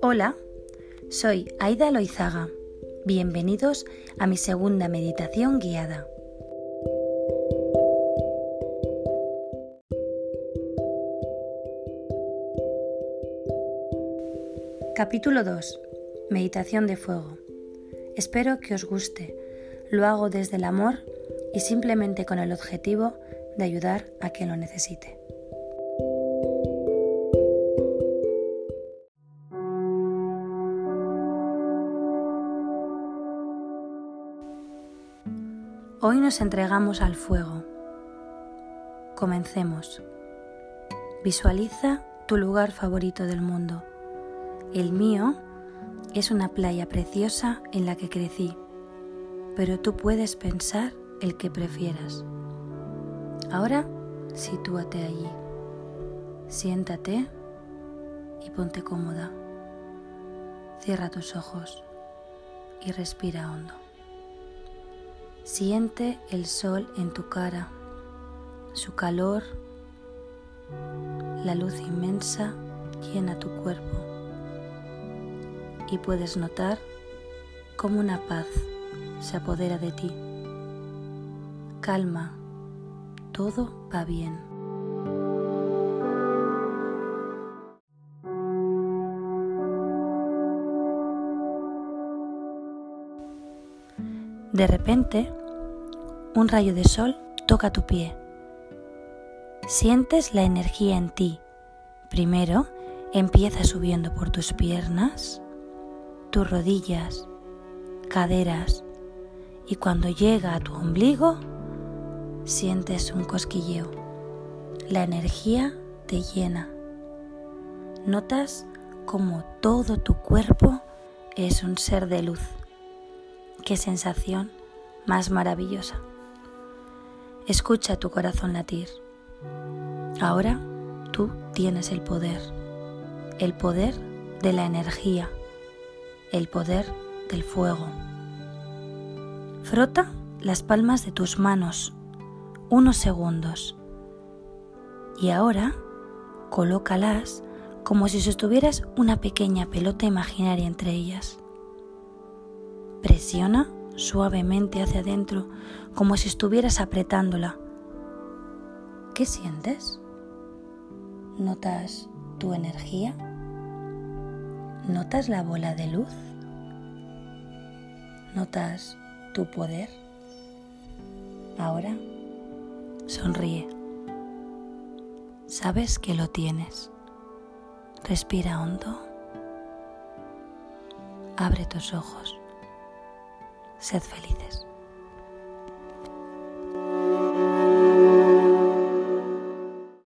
Hola, soy Aida Loizaga. Bienvenidos a mi segunda meditación guiada. Capítulo 2. Meditación de fuego. Espero que os guste. Lo hago desde el amor y simplemente con el objetivo de ayudar a quien lo necesite. Hoy nos entregamos al fuego. Comencemos. Visualiza tu lugar favorito del mundo. El mío es una playa preciosa en la que crecí, pero tú puedes pensar el que prefieras. Ahora sitúate allí. Siéntate y ponte cómoda. Cierra tus ojos y respira hondo. Siente el sol en tu cara, su calor, la luz inmensa llena tu cuerpo y puedes notar cómo una paz se apodera de ti. Calma, todo va bien. De repente, un rayo de sol toca tu pie. Sientes la energía en ti. Primero empieza subiendo por tus piernas, tus rodillas, caderas y cuando llega a tu ombligo sientes un cosquilleo. La energía te llena. Notas como todo tu cuerpo es un ser de luz. Qué sensación más maravillosa. Escucha tu corazón latir. Ahora tú tienes el poder, el poder de la energía, el poder del fuego. Frota las palmas de tus manos unos segundos y ahora colócalas como si sostuvieras una pequeña pelota imaginaria entre ellas. Presiona suavemente hacia adentro como si estuvieras apretándola. ¿Qué sientes? ¿Notas tu energía? ¿Notas la bola de luz? ¿Notas tu poder? Ahora sonríe. Sabes que lo tienes. Respira hondo. Abre tus ojos. Sed felices.